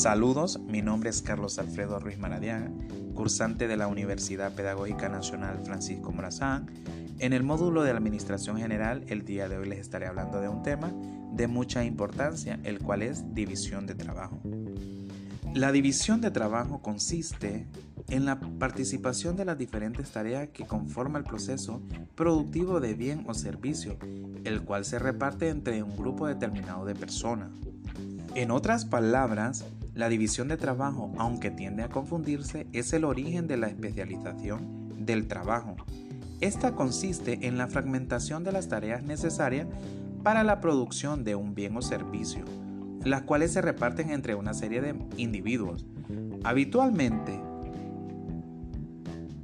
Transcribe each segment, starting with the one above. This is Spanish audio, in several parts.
Saludos, mi nombre es Carlos Alfredo Ruiz Maradiaga, cursante de la Universidad Pedagógica Nacional Francisco Morazán. En el módulo de Administración General, el día de hoy les estaré hablando de un tema de mucha importancia, el cual es división de trabajo. La división de trabajo consiste en la participación de las diferentes tareas que conforman el proceso productivo de bien o servicio, el cual se reparte entre un grupo determinado de personas. En otras palabras, la división de trabajo, aunque tiende a confundirse, es el origen de la especialización del trabajo. Esta consiste en la fragmentación de las tareas necesarias para la producción de un bien o servicio, las cuales se reparten entre una serie de individuos. Habitualmente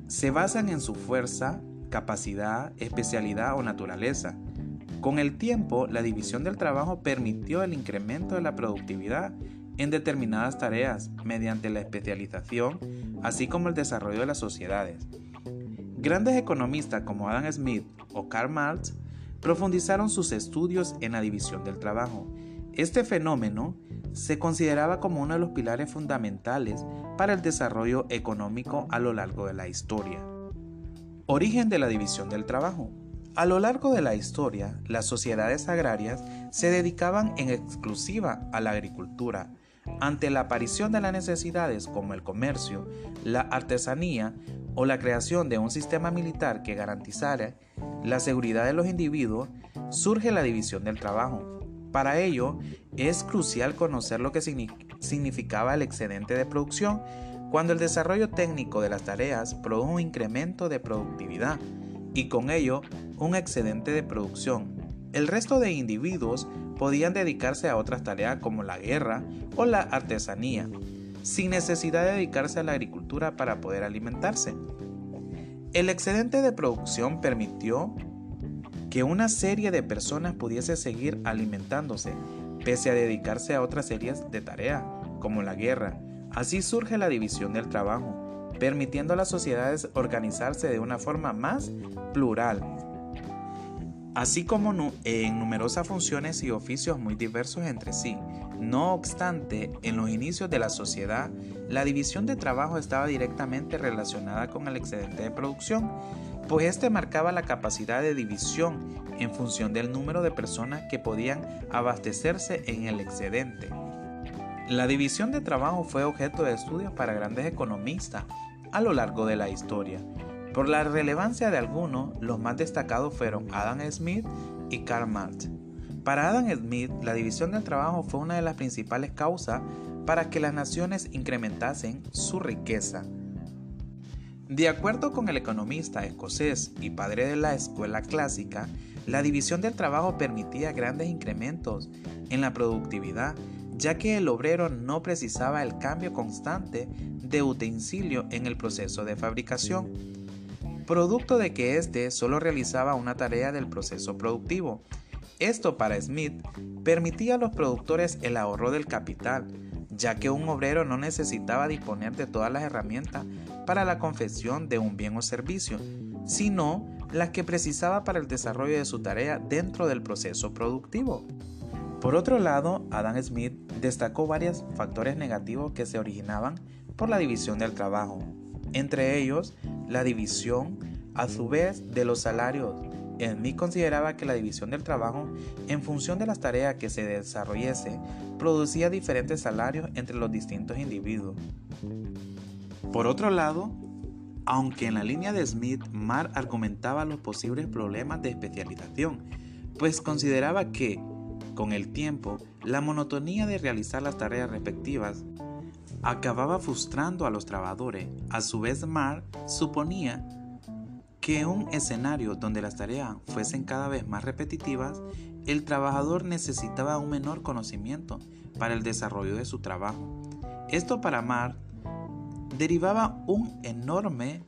se basan en su fuerza, capacidad, especialidad o naturaleza. Con el tiempo, la división del trabajo permitió el incremento de la productividad en determinadas tareas mediante la especialización, así como el desarrollo de las sociedades. Grandes economistas como Adam Smith o Karl Marx profundizaron sus estudios en la división del trabajo. Este fenómeno se consideraba como uno de los pilares fundamentales para el desarrollo económico a lo largo de la historia. Origen de la división del trabajo. A lo largo de la historia, las sociedades agrarias se dedicaban en exclusiva a la agricultura. Ante la aparición de las necesidades como el comercio, la artesanía o la creación de un sistema militar que garantizara la seguridad de los individuos, surge la división del trabajo. Para ello, es crucial conocer lo que significaba el excedente de producción cuando el desarrollo técnico de las tareas produjo un incremento de productividad y con ello un excedente de producción. El resto de individuos podían dedicarse a otras tareas como la guerra o la artesanía, sin necesidad de dedicarse a la agricultura para poder alimentarse. El excedente de producción permitió que una serie de personas pudiese seguir alimentándose, pese a dedicarse a otras series de tareas, como la guerra. Así surge la división del trabajo, permitiendo a las sociedades organizarse de una forma más plural, así como en numerosas funciones y oficios muy diversos entre sí. No obstante, en los inicios de la sociedad, la división de trabajo estaba directamente relacionada con el excedente de producción, pues este marcaba la capacidad de división en función del número de personas que podían abastecerse en el excedente. La división de trabajo fue objeto de estudios para grandes economistas a lo largo de la historia. Por la relevancia de algunos, los más destacados fueron Adam Smith y Karl Marx. Para Adam Smith, la división del trabajo fue una de las principales causas para que las naciones incrementasen su riqueza. De acuerdo con el economista escocés y padre de la escuela clásica, la división del trabajo permitía grandes incrementos en la productividad ya que el obrero no precisaba el cambio constante de utensilio en el proceso de fabricación, producto de que éste solo realizaba una tarea del proceso productivo. Esto para Smith permitía a los productores el ahorro del capital, ya que un obrero no necesitaba disponer de todas las herramientas para la confección de un bien o servicio, sino las que precisaba para el desarrollo de su tarea dentro del proceso productivo. Por otro lado, Adam Smith destacó varios factores negativos que se originaban por la división del trabajo, entre ellos la división a su vez de los salarios. Smith consideraba que la división del trabajo en función de las tareas que se desarrollase producía diferentes salarios entre los distintos individuos. Por otro lado, aunque en la línea de Smith, Marr argumentaba los posibles problemas de especialización, pues consideraba que con el tiempo, la monotonía de realizar las tareas respectivas acababa frustrando a los trabajadores. A su vez, Marr suponía que un escenario donde las tareas fuesen cada vez más repetitivas, el trabajador necesitaba un menor conocimiento para el desarrollo de su trabajo. Esto para Marr derivaba un enorme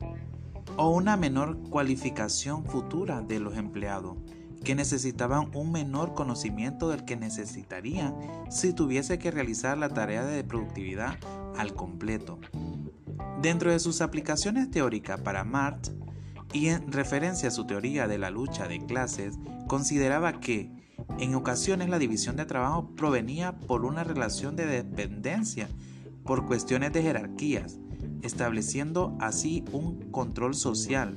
o una menor cualificación futura de los empleados que necesitaban un menor conocimiento del que necesitarían si tuviese que realizar la tarea de productividad al completo. Dentro de sus aplicaciones teóricas para Marx y en referencia a su teoría de la lucha de clases, consideraba que en ocasiones la división de trabajo provenía por una relación de dependencia por cuestiones de jerarquías, estableciendo así un control social.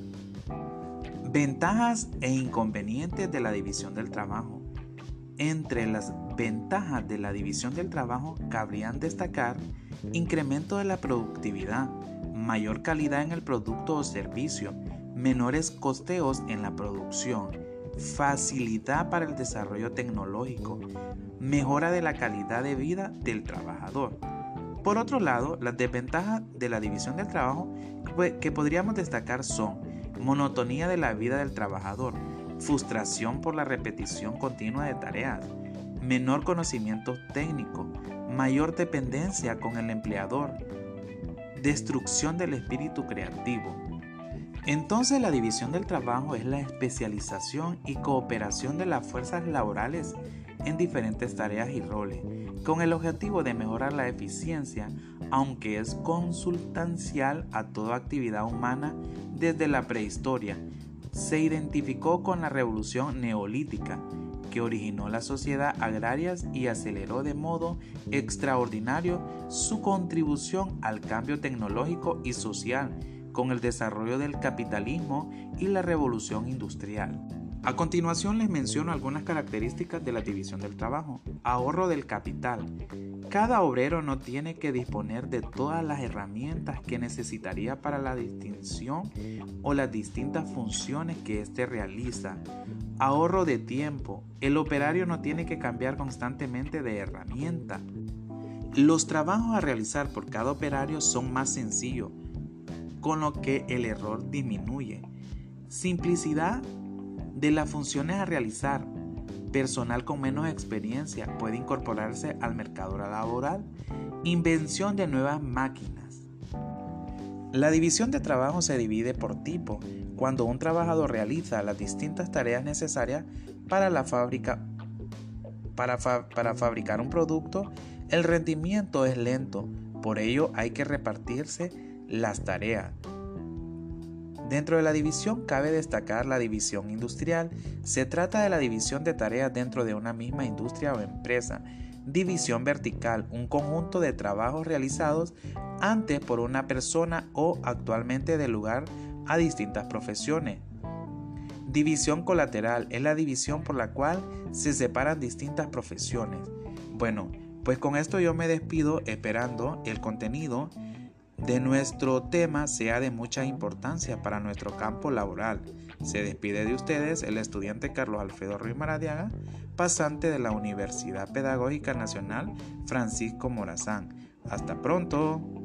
Ventajas e inconvenientes de la división del trabajo. Entre las ventajas de la división del trabajo cabrían destacar incremento de la productividad, mayor calidad en el producto o servicio, menores costeos en la producción, facilidad para el desarrollo tecnológico, mejora de la calidad de vida del trabajador. Por otro lado, las desventajas de la división del trabajo que podríamos destacar son monotonía de la vida del trabajador, frustración por la repetición continua de tareas, menor conocimiento técnico, mayor dependencia con el empleador, destrucción del espíritu creativo. Entonces la división del trabajo es la especialización y cooperación de las fuerzas laborales en diferentes tareas y roles, con el objetivo de mejorar la eficiencia, aunque es consultancial a toda actividad humana desde la prehistoria. Se identificó con la revolución neolítica, que originó la sociedad agraria y aceleró de modo extraordinario su contribución al cambio tecnológico y social con el desarrollo del capitalismo y la revolución industrial. A continuación les menciono algunas características de la división del trabajo. Ahorro del capital. Cada obrero no tiene que disponer de todas las herramientas que necesitaría para la distinción o las distintas funciones que éste realiza. Ahorro de tiempo. El operario no tiene que cambiar constantemente de herramienta. Los trabajos a realizar por cada operario son más sencillos, con lo que el error disminuye. Simplicidad de las funciones a realizar, personal con menos experiencia puede incorporarse al mercado laboral, invención de nuevas máquinas. La división de trabajo se divide por tipo, cuando un trabajador realiza las distintas tareas necesarias para la fábrica para, para fabricar un producto, el rendimiento es lento, por ello hay que repartirse las tareas. Dentro de la división cabe destacar la división industrial. Se trata de la división de tareas dentro de una misma industria o empresa. División vertical, un conjunto de trabajos realizados antes por una persona o actualmente de lugar a distintas profesiones. División colateral es la división por la cual se separan distintas profesiones. Bueno, pues con esto yo me despido esperando el contenido de nuestro tema sea de mucha importancia para nuestro campo laboral. Se despide de ustedes el estudiante Carlos Alfredo Ruiz Maradiaga, pasante de la Universidad Pedagógica Nacional Francisco Morazán. Hasta pronto.